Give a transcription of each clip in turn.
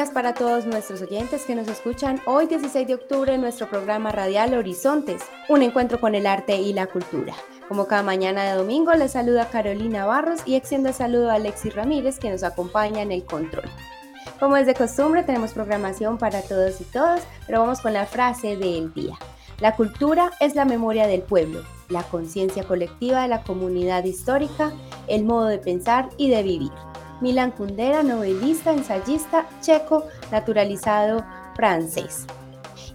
Días para todos nuestros oyentes que nos escuchan hoy 16 de octubre en nuestro programa radial Horizontes, un encuentro con el arte y la cultura. Como cada mañana de domingo les saluda Carolina Barros y extiendo el saludo a Alexis Ramírez que nos acompaña en el control. Como es de costumbre tenemos programación para todos y todas, pero vamos con la frase del día. La cultura es la memoria del pueblo, la conciencia colectiva de la comunidad histórica, el modo de pensar y de vivir. Milan Kundera, novelista, ensayista checo, naturalizado francés.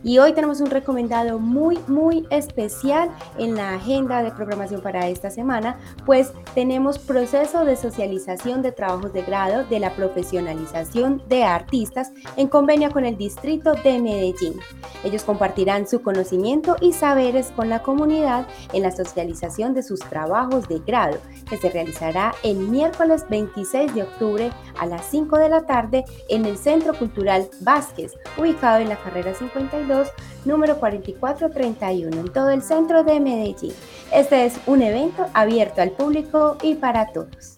Y hoy tenemos un recomendado muy, muy especial en la agenda de programación para esta semana, pues tenemos proceso de socialización de trabajos de grado de la profesionalización de artistas en convenio con el Distrito de Medellín. Ellos compartirán su conocimiento y saberes con la comunidad en la socialización de sus trabajos de grado, que se realizará el miércoles 26 de octubre a las 5 de la tarde en el Centro Cultural Vázquez, ubicado en la carrera 52 número 4431, en todo el centro de Medellín. Este es un evento abierto al público y para todos.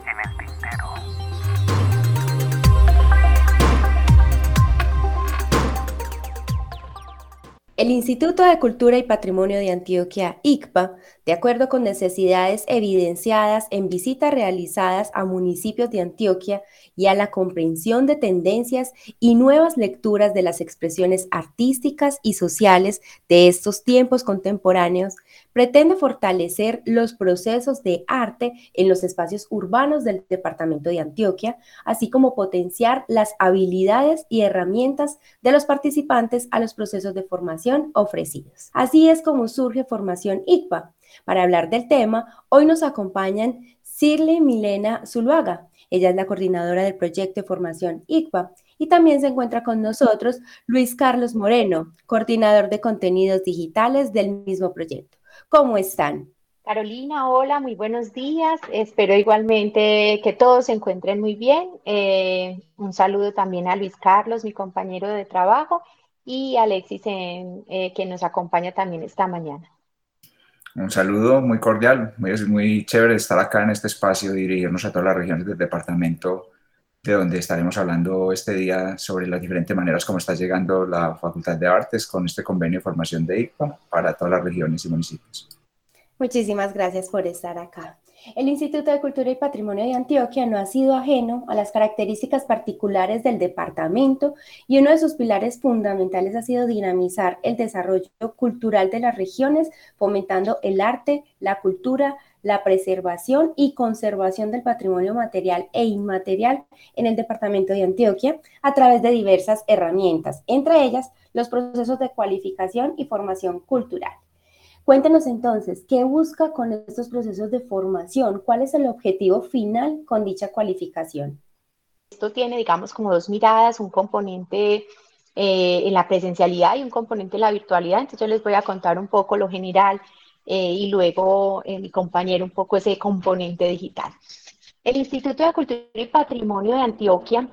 El Instituto de Cultura y Patrimonio de Antioquia, ICPA, de acuerdo con necesidades evidenciadas en visitas realizadas a municipios de Antioquia y a la comprensión de tendencias y nuevas lecturas de las expresiones artísticas y sociales de estos tiempos contemporáneos, pretende fortalecer los procesos de arte en los espacios urbanos del departamento de Antioquia, así como potenciar las habilidades y herramientas de los participantes a los procesos de formación ofrecidos. Así es como surge Formación ICPA. Para hablar del tema, hoy nos acompañan Sirle Milena Zuluaga. Ella es la coordinadora del proyecto de formación ICPA y también se encuentra con nosotros Luis Carlos Moreno, coordinador de contenidos digitales del mismo proyecto. ¿Cómo están? Carolina, hola, muy buenos días. Espero igualmente que todos se encuentren muy bien. Eh, un saludo también a Luis Carlos, mi compañero de trabajo, y Alexis, eh, que nos acompaña también esta mañana. Un saludo muy cordial, muy, muy chévere estar acá en este espacio y dirigirnos a todas las regiones del departamento de donde estaremos hablando este día sobre las diferentes maneras como está llegando la Facultad de Artes con este convenio de formación de ICPA para todas las regiones y municipios. Muchísimas gracias por estar acá. El Instituto de Cultura y Patrimonio de Antioquia no ha sido ajeno a las características particulares del departamento y uno de sus pilares fundamentales ha sido dinamizar el desarrollo cultural de las regiones, fomentando el arte, la cultura, la preservación y conservación del patrimonio material e inmaterial en el departamento de Antioquia a través de diversas herramientas, entre ellas los procesos de cualificación y formación cultural. Cuéntenos entonces, ¿qué busca con estos procesos de formación? ¿Cuál es el objetivo final con dicha cualificación? Esto tiene, digamos, como dos miradas, un componente eh, en la presencialidad y un componente en la virtualidad. Entonces yo les voy a contar un poco lo general eh, y luego eh, mi compañero un poco ese componente digital. El Instituto de Cultura y Patrimonio de Antioquia,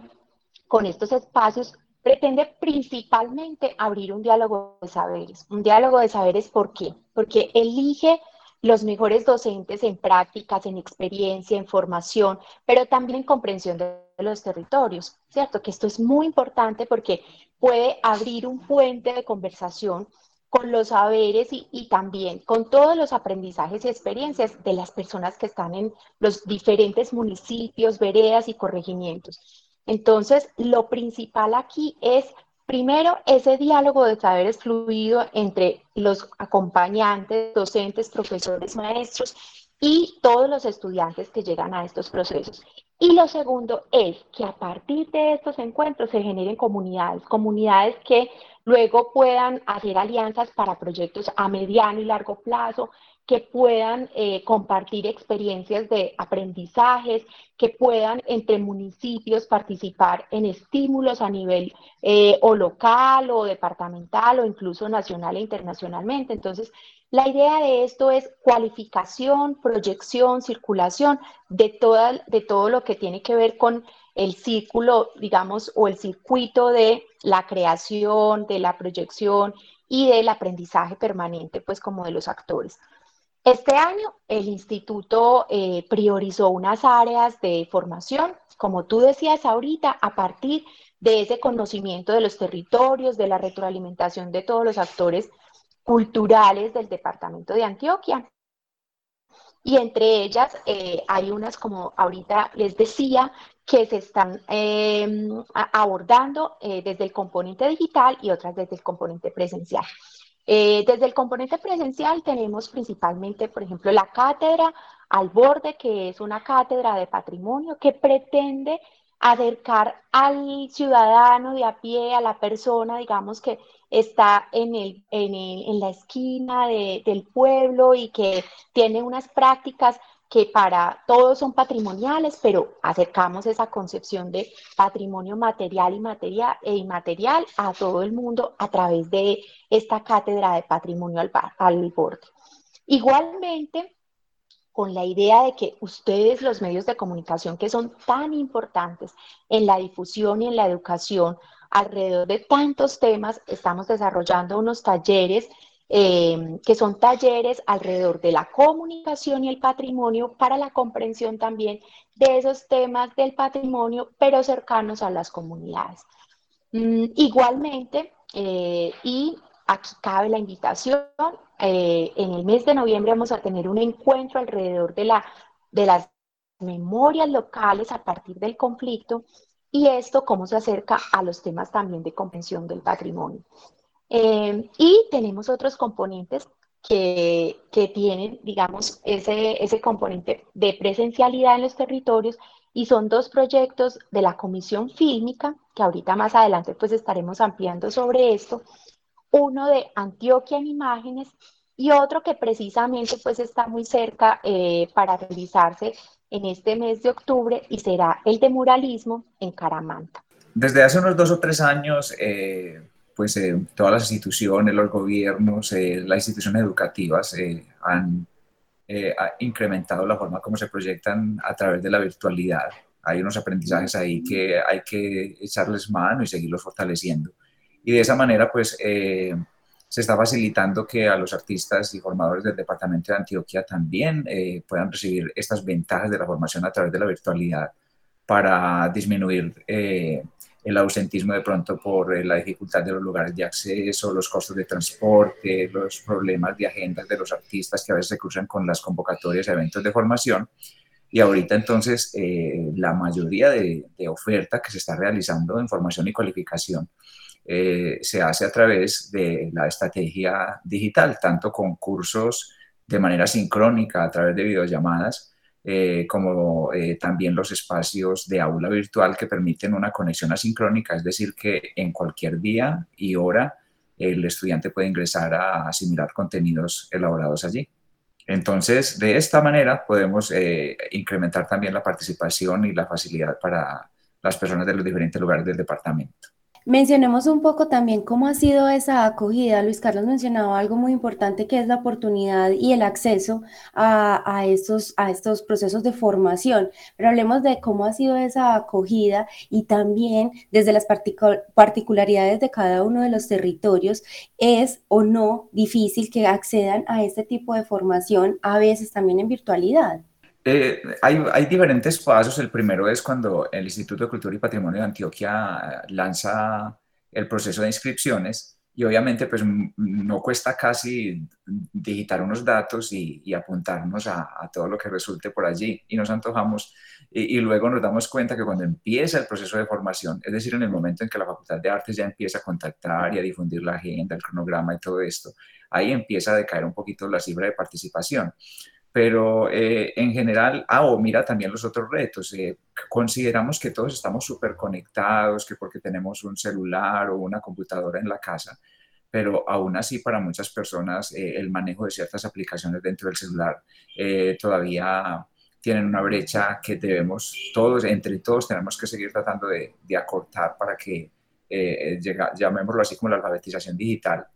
con estos espacios, pretende principalmente abrir un diálogo de saberes. Un diálogo de saberes, ¿por qué? Porque elige los mejores docentes en prácticas, en experiencia, en formación, pero también en comprensión de los territorios, ¿cierto? Que esto es muy importante porque puede abrir un puente de conversación con los saberes y, también con todos los aprendizajes y experiencias de las personas que están en los diferentes municipios, veredas y corregimientos. Entonces, lo principal aquí es, primero, ese diálogo de saberes fluido entre los acompañantes, docentes, profesores, maestros y todos los estudiantes que llegan a estos procesos. Y lo segundo es que a partir de estos encuentros se generen comunidades, comunidades que luego puedan hacer alianzas para proyectos a mediano y largo plazo, que puedan eh, compartir experiencias de aprendizajes, que puedan entre municipios participar en estímulos a nivel eh, o local o departamental o incluso nacional e internacionalmente. Entonces, la idea de esto es cualificación, proyección, circulación de, toda, de todo lo que tiene que ver con el círculo, digamos, o el circuito de la creación, de la proyección y del aprendizaje permanente, pues como de los actores. Este año el instituto eh, priorizó unas áreas de formación, como tú decías ahorita, a partir de ese conocimiento de los territorios, de la retroalimentación de todos los actores culturales del departamento de Antioquia. Y entre ellas eh, hay unas, como ahorita les decía, que se están em, abordando eh, desde el componente digital y otras desde el componente presencial. Eh, desde el componente presencial tenemos principalmente, por ejemplo, la cátedra al borde, que es una cátedra de patrimonio que pretende acercar al ciudadano de a pie, a la persona, digamos, que está en, el, en, la esquina del pueblo y que tiene unas prácticas que para todos son patrimoniales, pero acercamos esa concepción de patrimonio material y material, e inmaterial a todo el mundo a través de esta cátedra de patrimonio al, al borde. Igualmente, con la idea de que ustedes, los medios de comunicación que son tan importantes en la difusión y en la educación alrededor de tantos temas, estamos desarrollando unos talleres Em, que son talleres alrededor de la comunicación y el patrimonio para la comprensión también de esos temas del patrimonio, pero cercanos a las comunidades. Mm, igualmente, eh, y aquí cabe la invitación, eh, en el mes de noviembre vamos a tener un encuentro alrededor de, la, de las memorias locales a partir del conflicto y esto cómo se acerca a los temas también de comprensión del patrimonio. Eh, y tenemos otros componentes que, que, tienen, digamos, ese, ese componente de presencialidad en los territorios y son dos proyectos de la Comisión Fílmica, que ahorita más adelante pues estaremos ampliando sobre esto, uno de Antioquia en imágenes y otro que precisamente pues está muy cerca eh, para realizarse en este mes de octubre y será el de muralismo en Caramanta. Desde hace unos dos o tres años, eh, pues eh, todas las instituciones, los gobiernos, eh, las instituciones educativas eh, han incrementado la forma como se proyectan a través de la virtualidad. Hay unos aprendizajes ahí que hay que echarles mano y seguirlos fortaleciendo. Y de esa manera, pues, se está facilitando que a los artistas y formadores del departamento de Antioquia también puedan recibir estas ventajas de la formación a través de la virtualidad para disminuir el ausentismo de pronto por eh, la dificultad de los lugares de acceso, los costos de transporte, los problemas de agendas de los artistas que a veces se cruzan con las convocatorias a eventos de formación. Y ahorita entonces eh, la mayoría de, oferta que se está realizando en formación y cualificación eh, se hace a través de la estrategia digital, tanto con cursos de manera sincrónica a través de videollamadas, eh, como eh, también los espacios de aula virtual que permiten una conexión asincrónica, es decir, que en cualquier día y hora el estudiante puede ingresar a asimilar contenidos elaborados allí. Entonces, de esta manera podemos eh, incrementar también la participación y la facilidad para las personas de los diferentes lugares del departamento. Mencionemos un poco también cómo ha sido esa acogida. Luis Carlos mencionaba algo muy importante que es la oportunidad y el acceso a, estos, a estos procesos de formación. Pero hablemos de cómo ha sido esa acogida y también desde las particularidades de cada uno de los territorios, es o no difícil que accedan a este tipo de formación, a veces también en virtualidad. Eh, hay, diferentes pasos. El primero es cuando el Instituto de Cultura y Patrimonio de Antioquia lanza el proceso de inscripciones y obviamente pues no cuesta casi digitar unos datos y, apuntarnos a, todo lo que resulte por allí y nos antojamos y, luego nos damos cuenta que cuando empieza el proceso de formación, es decir, en el momento en que la Facultad de Artes ya empieza a contactar y a difundir la agenda, el cronograma y todo esto, ahí empieza a decaer un poquito la cifra de participación pero eh, en general, ah, o mira también los otros retos. Eh, consideramos que todos estamos súper conectados, que porque tenemos un celular o una computadora en la casa, pero aún así para muchas personas eh, el manejo de ciertas aplicaciones dentro del celular todavía tienen una brecha que debemos todos, entre todos, tenemos que seguir tratando de, de acortar para que eh, llega, llamémoslo así como la alfabetización digital,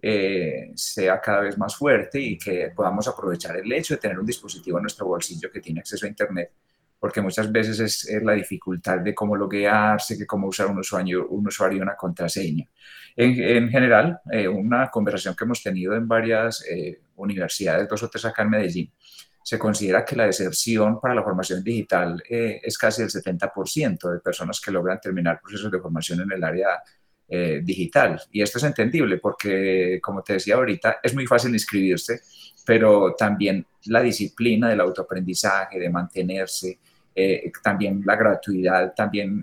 eh, sea cada vez más fuerte y que podamos aprovechar el hecho de tener un dispositivo en nuestro bolsillo que tiene acceso a Internet, porque muchas veces es, la dificultad de cómo loguearse, que cómo usar un usuario, un usuario y una contraseña. En, en general, eh, una conversación que hemos tenido en varias universidades, dos o tres acá en Medellín, se considera que la deserción para la formación digital eh, es casi el 70% de personas que logran terminar procesos de formación en el área eh, digital. Y esto es entendible porque, como te decía ahorita, es muy fácil inscribirse, pero también la disciplina del autoaprendizaje, de mantenerse, eh, también la gratuidad, también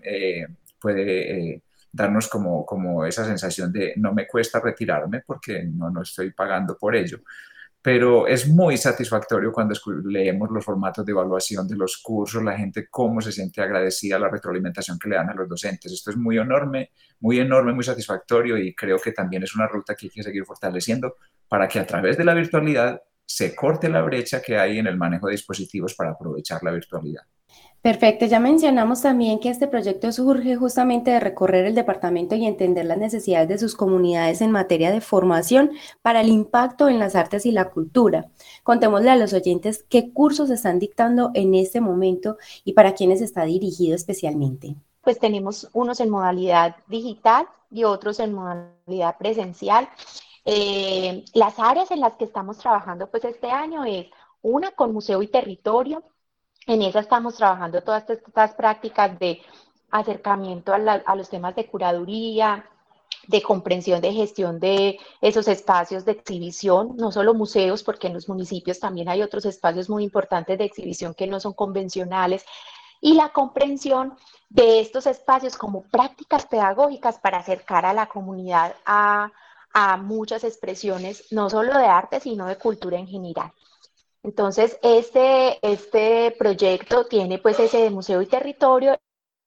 puede darnos como, como esa sensación de no me cuesta retirarme porque no, no estoy pagando por ello pero es muy satisfactorio cuando leemos los formatos de evaluación de los cursos, la gente cómo se siente agradecida la retroalimentación que le dan a los docentes. Esto es muy enorme, muy enorme, muy satisfactorio y creo que también es una ruta que hay que seguir fortaleciendo para que a través de la virtualidad se corte la brecha que hay en el manejo de dispositivos para aprovechar la virtualidad. Perfecto, ya mencionamos también que este proyecto surge justamente de recorrer el departamento y entender las necesidades de sus comunidades en materia de formación para el impacto en las artes y la cultura. Contémosle a los oyentes qué cursos están dictando en este momento y para quiénes está dirigido especialmente. Pues tenemos unos en modalidad digital y otros en modalidad presencial. Eh, las áreas en las que estamos trabajando pues este año es una con museo y territorio, en esa estamos trabajando todas estas prácticas de acercamiento a, los temas de curaduría, de comprensión de gestión de esos espacios de exhibición, no solo museos, porque en los municipios también hay otros espacios muy importantes de exhibición que no son convencionales, y la comprensión de estos espacios como prácticas pedagógicas para acercar a la comunidad a, muchas expresiones, no solo de arte, sino de cultura en general. Entonces, este, este proyecto tiene pues ese de museo y territorio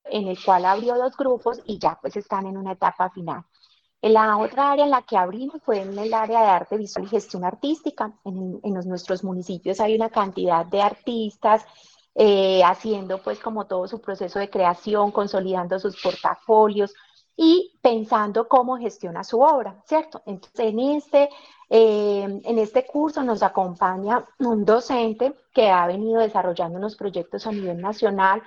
en el cual abrió dos grupos y ya pues están en una etapa final. En la otra área en la que abrimos fue en el área de arte visual y gestión artística. En, nuestros municipios hay una cantidad de artistas eh, haciendo pues como todo su proceso de creación, consolidando sus portafolios y pensando cómo gestiona su obra, ¿cierto? Entonces, en este eh, en este curso nos acompaña un docente que ha venido desarrollando unos proyectos a nivel nacional,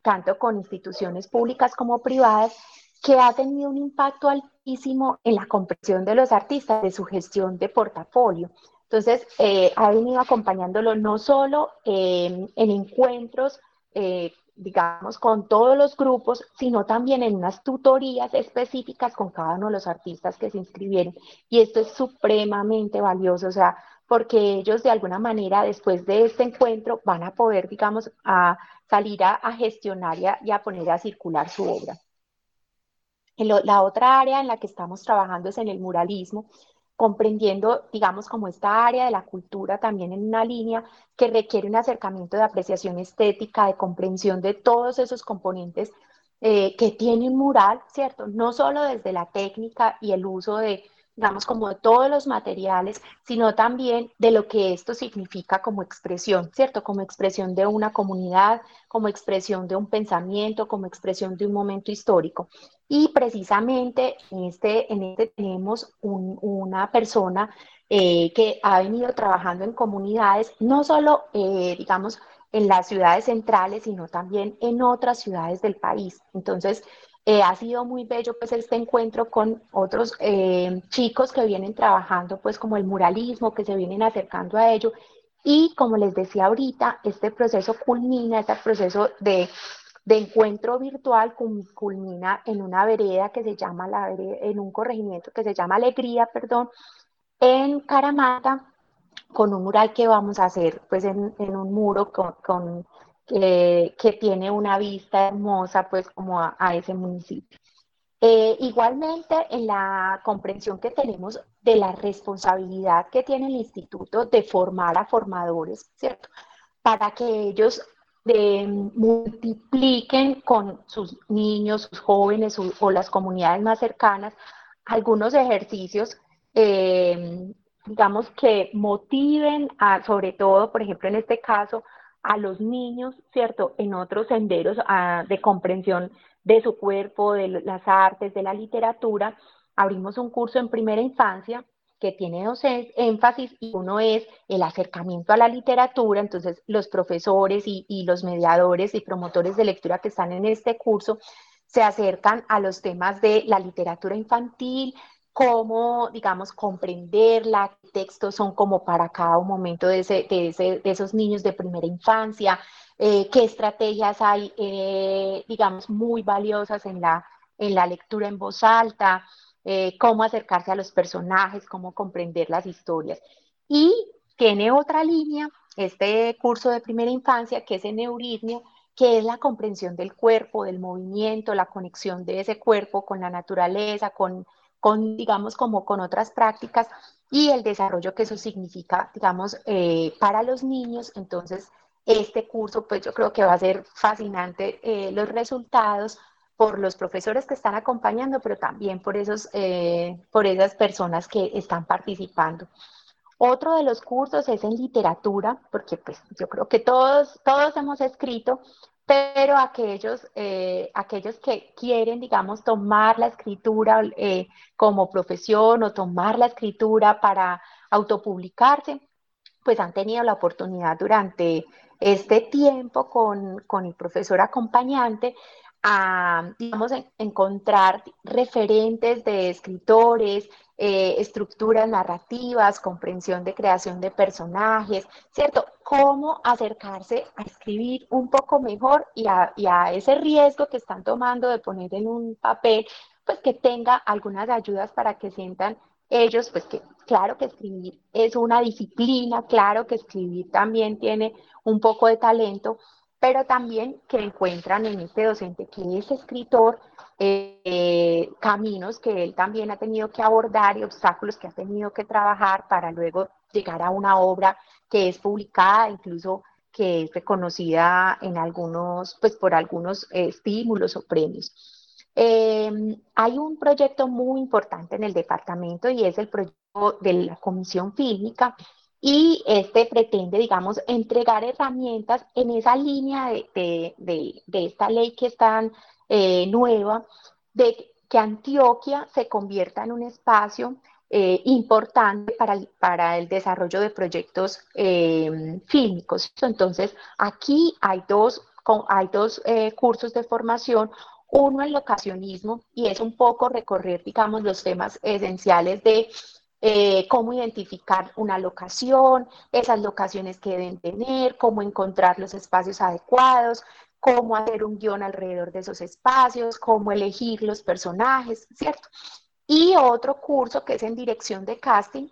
tanto con instituciones públicas como privadas, que ha tenido un impacto altísimo en la comprensión de los artistas, de su gestión de portafolio. Entonces, eh, ha venido acompañándolo no solo en encuentros eh, digamos, con todos los grupos, sino también en unas tutorías específicas con cada uno de los artistas que se inscribieron. Y esto es supremamente valioso, o sea, porque ellos de alguna manera después de este encuentro van a poder, digamos, a salir a, gestionar y a, poner a circular su obra. la otra área en la que estamos trabajando es en el muralismo comprendiendo, digamos, como esta área de la cultura también en una línea que requiere un acercamiento de apreciación estética, de comprensión de todos esos componentes eh, que tiene un mural, ¿cierto? No solo desde la técnica y el uso de digamos, como de todos los materiales, sino también de lo que esto significa como expresión, ¿cierto? Como expresión de una comunidad, como expresión de un pensamiento, como expresión de un momento histórico. Y precisamente en este, en este tenemos una persona eh, que ha venido trabajando en comunidades, no solo, eh, digamos, en las ciudades centrales, sino también en otras ciudades del país. Entonces, eh, ha sido muy bello pues este encuentro con otros eh, chicos que vienen trabajando pues como el muralismo, que se vienen acercando a ello. Y como les decía ahorita, este proceso culmina, este proceso de encuentro virtual culmina en una vereda que se llama la vereda, en un corregimiento que se llama Alegría, perdón, en Caramata, con un mural que vamos a hacer pues en, un muro con, que tiene una vista hermosa pues como a, ese municipio. Eh, igualmente en la comprensión que tenemos de la responsabilidad que tiene el instituto de formar a formadores, ¿cierto? Para que ellos de, multipliquen con sus niños, sus jóvenes o, las comunidades más cercanas algunos ejercicios, eh, digamos, que motiven a, sobre todo, por ejemplo, en este caso, a los niños, ¿cierto? En otros senderos de comprensión de su cuerpo, de las artes, de la literatura. Abrimos un curso en primera infancia que tiene dos énfasis y uno es el acercamiento a la literatura, entonces los profesores y, los mediadores y promotores de lectura que están en este curso se acercan a los temas de la literatura infantil, cómo, digamos, comprenderla, qué textos son como para cada momento de, de, esos niños de primera infancia, eh, qué estrategias hay, eh, digamos, muy valiosas en la, en la lectura en voz alta, eh, cómo acercarse a los personajes, cómo comprender las historias. Y tiene otra línea, este curso de primera infancia, que es en neuritmia, que es la comprensión del cuerpo, del movimiento, la conexión de ese cuerpo con la naturaleza, con, con digamos, como con otras prácticas y el desarrollo que eso significa, digamos, eh, para los niños. Entonces, este curso, pues yo creo que va a ser fascinante eh, los resultados por los profesores que están acompañando, pero también por, esos, eh, por esas personas que están participando. Otro de los cursos es en literatura, porque pues yo creo que todos, todos hemos escrito, pero aquellos, eh, aquellos que quieren, digamos, tomar la escritura eh, como profesión o tomar la escritura para autopublicarse, pues han tenido la oportunidad durante este tiempo con, con el profesor acompañante a, digamos, encontrar referentes de escritores, eh, estructuras narrativas, comprensión de creación de personajes, ¿cierto? Cómo acercarse a escribir un poco mejor y a, y a ese riesgo que están tomando de poner en un papel, pues que tenga algunas ayudas para que sientan ellos, pues que claro que escribir es una disciplina, claro que escribir también tiene un poco de talento, pero también que encuentran en este docente que es escritor eh, caminos que él también ha tenido que abordar y obstáculos que ha tenido que trabajar para luego llegar a una obra que es publicada, incluso que es reconocida en algunos, pues por algunos estímulos o premios. Em, hay un proyecto muy importante en el departamento y es el proyecto de la Comisión Fílmica y este pretende, digamos, entregar herramientas en esa línea de, esta ley que es tan eh, nueva, de que Antioquia se convierta en un espacio eh, importante para el, para el, desarrollo de proyectos eh, fílmicos. Entonces, aquí hay dos, hay dos cursos de formación, uno en locacionismo y es un poco recorrer, digamos, los temas esenciales de eh, cómo identificar una locación, esas locaciones que deben tener, cómo encontrar los espacios adecuados, cómo hacer un guion alrededor de esos espacios, cómo elegir los personajes, ¿cierto? Y otro curso que es en dirección de casting,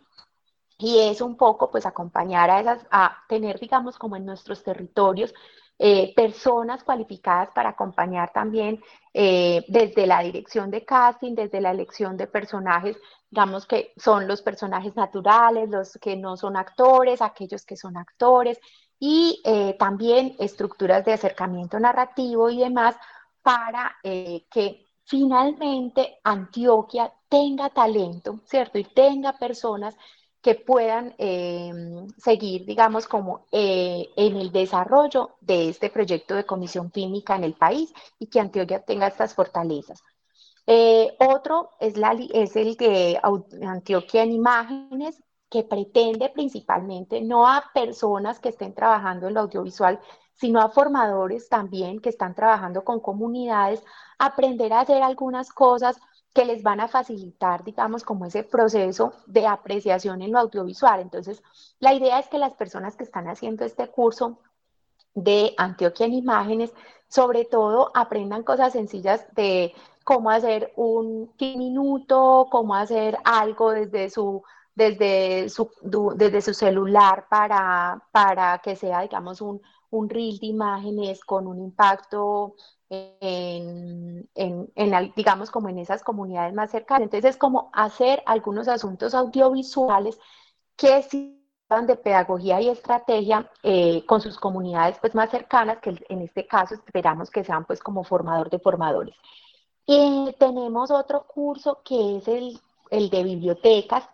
y es un poco pues acompañar a esas, a tener digamos como en nuestros territorios eh, personas cualificadas para acompañar también eh, desde la dirección de casting, desde la elección de personajes, digamos que son los personajes naturales, los que no son actores, aquellos que son actores, y eh, también estructuras de acercamiento narrativo y demás para que finalmente Antioquia tenga talento, ¿cierto? Y tenga personas que puedan eh, seguir, digamos, como eh, en el desarrollo de este proyecto de comisión fílmica en el país y que Antioquia tenga estas fortalezas. Eh, otro es, la, es el de Antioquia en imágenes, que pretende principalmente no a personas que estén trabajando en lo audiovisual, sino a formadores también que están trabajando con comunidades, aprender a hacer algunas cosas que les van a facilitar, digamos, como ese proceso de apreciación en lo audiovisual. Entonces, la idea es que las personas que están haciendo este curso de Antioquia en Imágenes sobre todo aprendan cosas sencillas de cómo hacer un minuto, cómo hacer algo desde su, desde su, desde su celular para, para que sea, digamos, un, un reel de imágenes con un impacto en, en, digamos, como en esas comunidades más cercanas. Entonces, es como hacer algunos asuntos audiovisuales que sirvan de pedagogía y estrategia eh, con sus comunidades pues, más cercanas, que en este caso esperamos que sean pues como formador de formadores. Y tenemos otro curso que es el, el de bibliotecas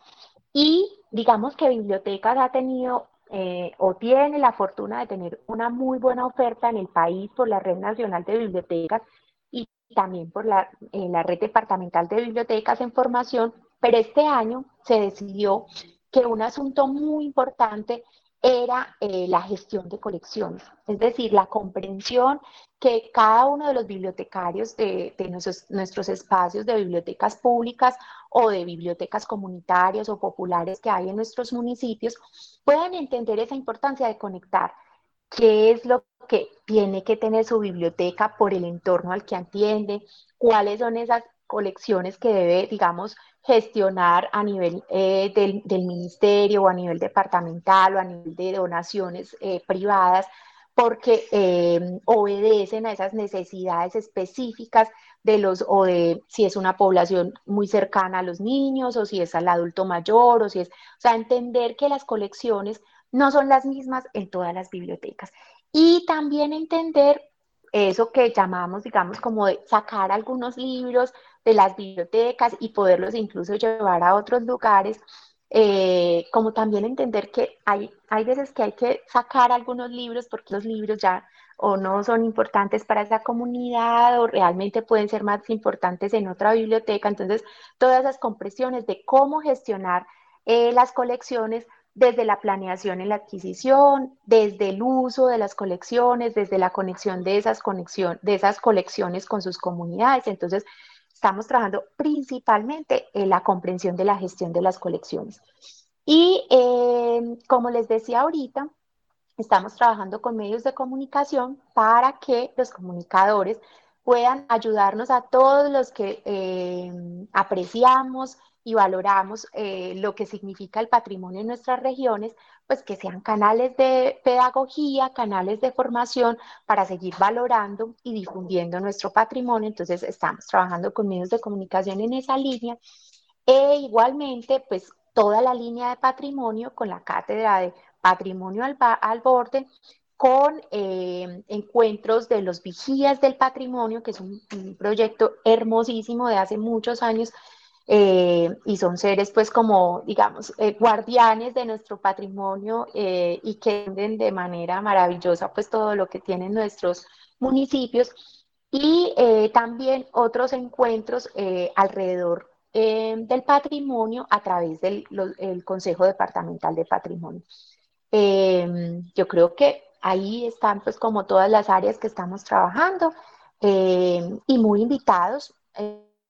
y digamos que bibliotecas ha tenido eh, o tiene la fortuna de tener una muy buena oferta en el país por la Red Nacional de Bibliotecas y también por la, eh, la Red Departamental de Bibliotecas en Formación, pero este año se decidió que un asunto muy importante era eh, la gestión de colecciones, es decir, la comprensión que cada uno de los bibliotecarios de, nuestros, espacios de bibliotecas públicas o de bibliotecas comunitarias o populares que hay en nuestros municipios puedan entender esa importancia de conectar qué es lo que tiene que tener su biblioteca por el entorno al que atiende, cuáles son esas colecciones que debe, digamos, gestionar a nivel eh, del, ministerio o a nivel departamental o a nivel de donaciones eh, privadas, porque eh, obedecen a esas necesidades específicas de los, o de si es una población muy cercana a los niños, o si es al adulto mayor, o si es, o sea, entender que las colecciones no son las mismas en todas las bibliotecas. Y también entender eso que llamamos, digamos, como de sacar algunos libros de las bibliotecas y poderlos incluso llevar a otros lugares, eh, como también entender que hay, hay veces que hay que sacar algunos libros porque los libros ya o no son importantes para esa comunidad o realmente pueden ser más importantes en otra biblioteca. Entonces, todas esas compresiones de cómo gestionar eh, las colecciones desde la planeación en la adquisición, desde el uso de las colecciones, desde la conexión de esas, conexión, de esas colecciones con sus comunidades. Entonces, estamos trabajando principalmente en la comprensión de la gestión de las colecciones. Y eh, como les decía ahorita, estamos trabajando con medios de comunicación para que los comunicadores puedan ayudarnos a todos los que eh, apreciamos y valoramos eh, lo que significa el patrimonio en nuestras regiones, pues que sean canales de pedagogía, canales de formación para seguir valorando y difundiendo nuestro patrimonio. Entonces estamos trabajando con medios de comunicación en esa línea e igualmente pues toda la línea de patrimonio con la cátedra de patrimonio al, al borde con eh, encuentros de los vigías del patrimonio, que es un proyecto hermosísimo de hace muchos años eh, y son seres pues como digamos eh, guardianes de nuestro patrimonio eh, y que venden de manera maravillosa pues todo lo que tienen nuestros municipios y también otros encuentros alrededor del patrimonio a través del Consejo Departamental de Patrimonio. yo creo que ahí están pues como todas las áreas que estamos trabajando y muy invitados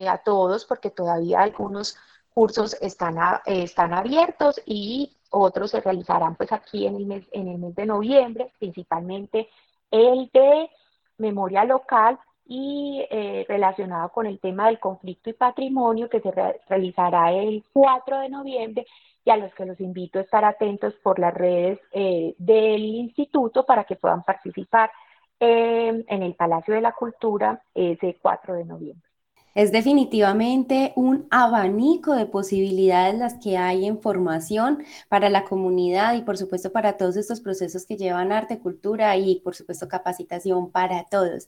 a todos porque todavía algunos cursos están, están abiertos y otros se realizarán pues aquí en el, mes, en el mes de noviembre, principalmente el de memoria local y eh, relacionado con el tema del conflicto y patrimonio que se realizará el 4 de noviembre y a los que los invito a estar atentos por las redes eh, del instituto para que puedan participar en el Palacio de la Cultura ese 4 de noviembre. Es definitivamente un abanico de posibilidades las que hay en formación para la comunidad y por supuesto para todos estos procesos que llevan arte, cultura y por supuesto capacitación para todos.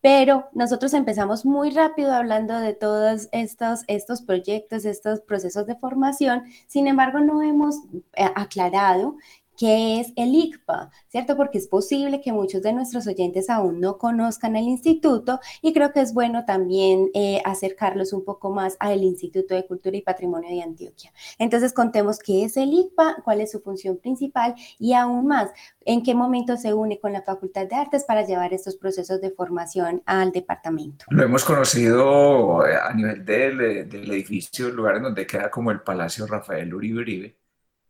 Pero nosotros empezamos muy rápido hablando de todos estos, estos proyectos, estos procesos de formación, sin embargo no hemos eh, aclarado ¿Qué es el ICPA? ¿Cierto? Porque es posible que muchos de nuestros oyentes aún no conozcan el instituto y creo que es bueno también eh, acercarlos un poco más al Instituto de Cultura y Patrimonio de Antioquia. Entonces, contemos qué es el ICPA, cuál es su función principal y aún más, en qué momento se une con la Facultad de Artes para llevar estos procesos de formación al departamento. Lo hemos conocido eh, a nivel del, del edificio, el lugar en donde queda como el Palacio Rafael Uribe Uribe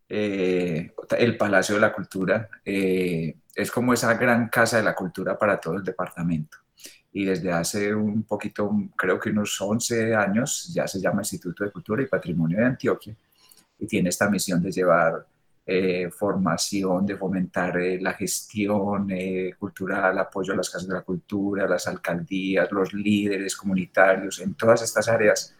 eh, el Palacio de la Cultura, eh, es como esa gran casa de la cultura para todo el departamento. y desde hace un poquito, creo que unos 11 años, ya se llama Instituto de Cultura y Patrimonio de Antioquia y tiene esta misión de llevar eh, formación, de fomentar la gestión cultural, apoyo a las casas de la cultura, las alcaldías, los líderes comunitarios, en todas estas áreas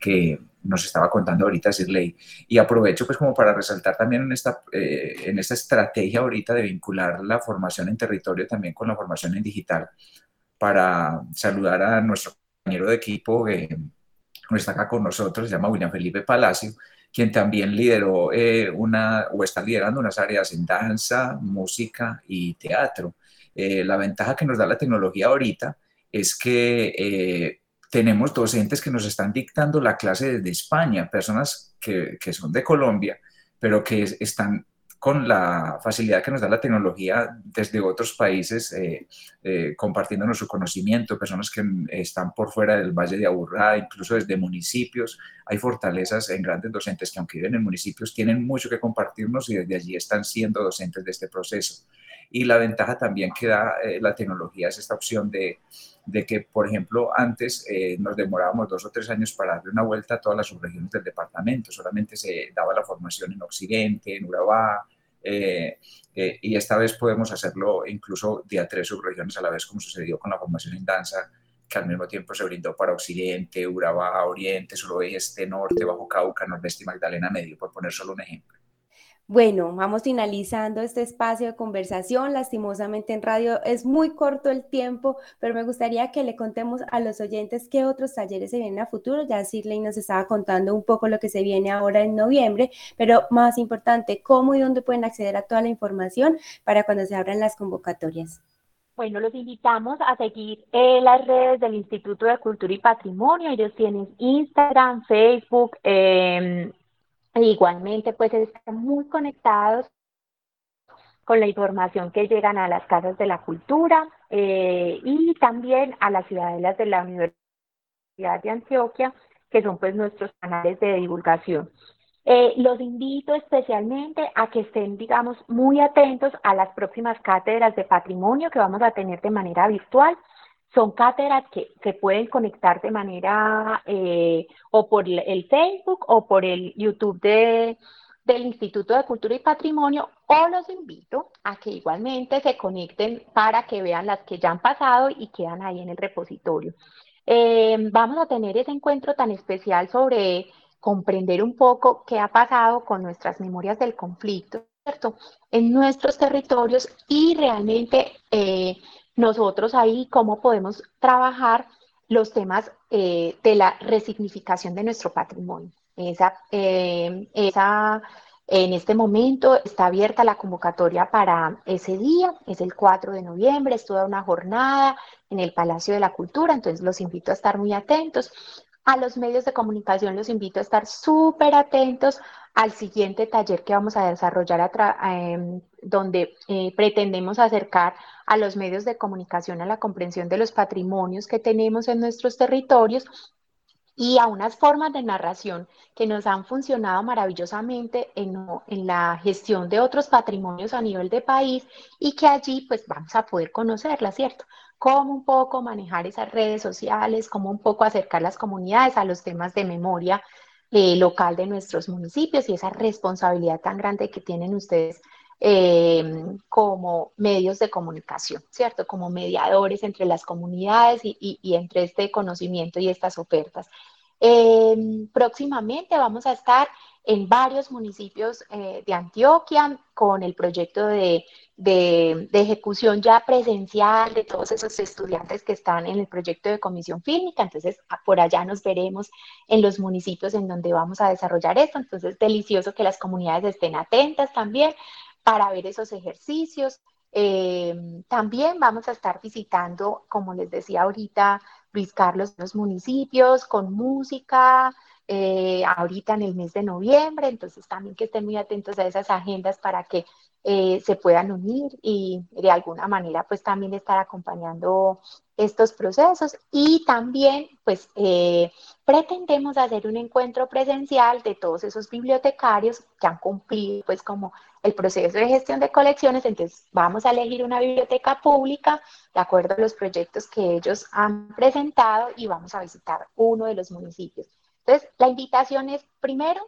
que nos estaba contando ahorita Sirley. Y aprovecho pues como para resaltar también en esta, en esta estrategia ahorita de vincular la formación en territorio también con la formación en digital, para saludar a nuestro compañero de equipo que no está acá con nosotros, se llama William Felipe Palacio, quien también lideró eh, una, o está liderando unas áreas en danza, música y teatro. Eh, la ventaja que nos da la tecnología ahorita es que eh, tenemos docentes que nos están dictando la clase desde España, personas que, que son de Colombia, pero que están con la facilidad que nos da la tecnología desde otros países, eh, eh, compartiéndonos su conocimiento, personas que están por fuera del Valle de Aburrá, incluso desde municipios. Hay fortalezas en grandes docentes que aunque viven en municipios, tienen mucho que compartirnos y desde allí están siendo docentes de este proceso. Y la ventaja también que da eh, la tecnología es esta opción de de que, por ejemplo, antes eh, nos demorábamos dos o tres años para darle una vuelta a todas las subregiones del departamento, solamente se daba la formación en Occidente, en Urabá, eh, eh, y esta vez podemos hacerlo incluso de a tres subregiones a la vez, como sucedió con la formación en danza, que al mismo tiempo se brindó para Occidente, Urabá, Oriente, Suroeste, Norte, Bajo Cauca, Nordeste y Magdalena Medio, por poner solo un ejemplo. Bueno, vamos finalizando este espacio de conversación. Lastimosamente en radio es muy corto el tiempo, pero me gustaría que le contemos a los oyentes qué otros talleres se vienen a futuro. Ya Sirley nos estaba contando un poco lo que se viene ahora en noviembre, pero más importante, cómo y dónde pueden acceder a toda la información para cuando se abran las convocatorias. Bueno, los invitamos a seguir eh, las redes del Instituto de Cultura y Patrimonio. Ellos tienen Instagram, Facebook, eh, igualmente, pues están muy conectados con la información que llegan a las casas de la cultura eh, y también a las ciudadelas de la Universidad de Antioquia, que son pues nuestros canales de divulgación. Eh, los invito especialmente a que estén, digamos, muy atentos a las próximas cátedras de patrimonio que vamos a tener de manera virtual son cátedras que se pueden conectar de manera eh, o por el Facebook o por el YouTube de, del Instituto de Cultura y Patrimonio o los invito a que igualmente se conecten para que vean las que ya han pasado y quedan ahí en el repositorio. Eh, vamos a tener ese encuentro tan especial sobre comprender un poco qué ha pasado con nuestras memorias del conflicto. En nuestros territorios y realmente eh, nosotros ahí cómo podemos trabajar los temas eh, de la resignificación de nuestro patrimonio. Esa, eh, esa, en este momento está abierta la convocatoria para ese día, es el 4 de noviembre, es toda una jornada en el Palacio de la Cultura, entonces los invito a estar muy atentos. A los medios de comunicación los invito a estar súper atentos al siguiente taller que vamos a desarrollar em, donde eh, pretendemos acercar a los medios de comunicación a la comprensión de los patrimonios que tenemos en nuestros territorios y a unas formas de narración que nos han funcionado maravillosamente en, la gestión de otros patrimonios a nivel de país y que allí pues vamos a poder conocerla, ¿cierto? Cómo un poco manejar esas redes sociales, cómo un poco acercar las comunidades a los temas de memoria eh, local de nuestros municipios y esa responsabilidad tan grande que tienen ustedes eh, como medios de comunicación, ¿cierto? Como mediadores entre las comunidades y, entre este conocimiento y estas ofertas. Eh, próximamente vamos a estar en varios municipios eh, de Antioquia con el proyecto de, ejecución ya presencial de todos esos estudiantes que están en el proyecto de comisión fílmica. Entonces, por allá nos veremos en los municipios en donde vamos a desarrollar esto. Entonces, delicioso que las comunidades estén atentas también para ver esos ejercicios. Eh, también vamos a estar visitando, como les decía ahorita, Luis Carlos, los municipios con música, eh, ahorita en el mes de noviembre, entonces también que estén muy atentos a esas agendas para que eh, se puedan unir y de alguna manera pues también estar acompañando estos procesos y también pues eh, pretendemos hacer un encuentro presencial de todos esos bibliotecarios que han cumplido pues como el proceso de gestión de colecciones, entonces vamos a elegir una biblioteca pública de acuerdo a los proyectos que ellos han presentado y vamos a visitar uno de los municipios. Entonces, la invitación es primero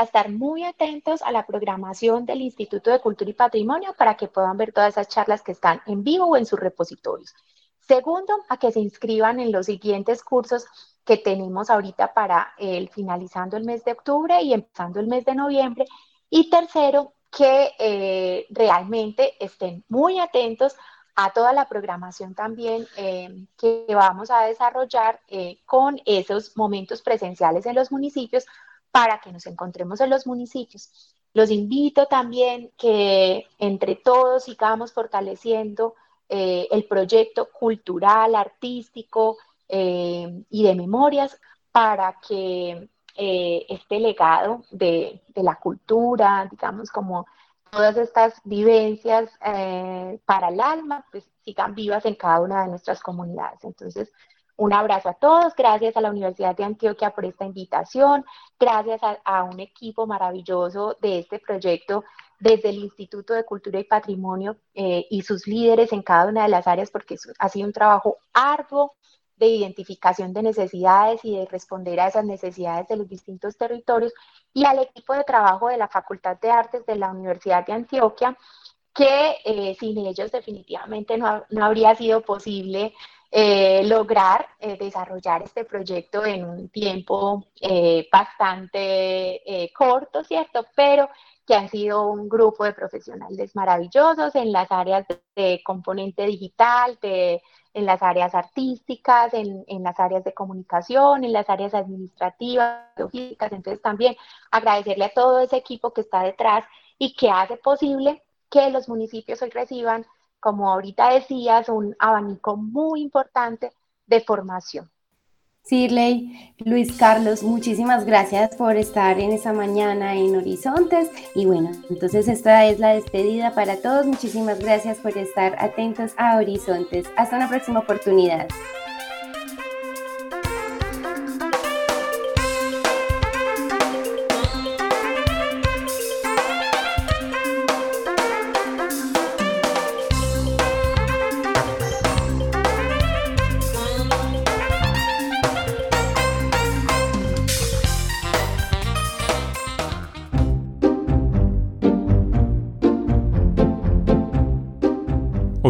a estar muy atentos a la programación del Instituto de Cultura y Patrimonio para que puedan ver todas esas charlas que están en vivo o en sus repositorios. Segundo, a que se inscriban en los siguientes cursos que tenemos ahorita para el finalizando el mes de octubre y empezando el mes de noviembre. Y tercero, que eh, realmente estén muy atentos a toda la programación también eh, que vamos a desarrollar eh, con esos momentos presenciales en los municipios para que nos encontremos en los municipios. Los invito también que entre todos sigamos fortaleciendo eh, el proyecto cultural, artístico y de memorias para que este legado de, de la cultura, digamos como todas estas vivencias eh, para el alma pues, sigan vivas en cada una de nuestras comunidades. Entonces, un abrazo a todos, gracias a la Universidad de Antioquia por esta invitación, gracias a, un equipo maravilloso de este proyecto desde el Instituto de Cultura y Patrimonio eh, y sus líderes en cada una de las áreas, porque ha sido un trabajo arduo, de identificación de necesidades y de responder a esas necesidades de los distintos territorios, y al equipo de trabajo de la Facultad de Artes de la Universidad de Antioquia, que eh, sin ellos definitivamente no, no, habría sido posible eh, lograr eh, desarrollar este proyecto en un tiempo bastante corto, ¿cierto? Pero que han sido un grupo de profesionales maravillosos en las áreas de componente digital, de en las áreas artísticas, en, en, las áreas de comunicación, en las áreas administrativas, logísticas. Entonces también agradecerle a todo ese equipo que está detrás y que hace posible que los municipios hoy reciban, como ahorita decías, un abanico muy importante de formación. Sirley, Luis Carlos, muchísimas gracias por estar en esta mañana en Horizontes. Y bueno, entonces esta es la despedida para todos. Muchísimas gracias por estar atentos a Horizontes. Hasta una próxima oportunidad.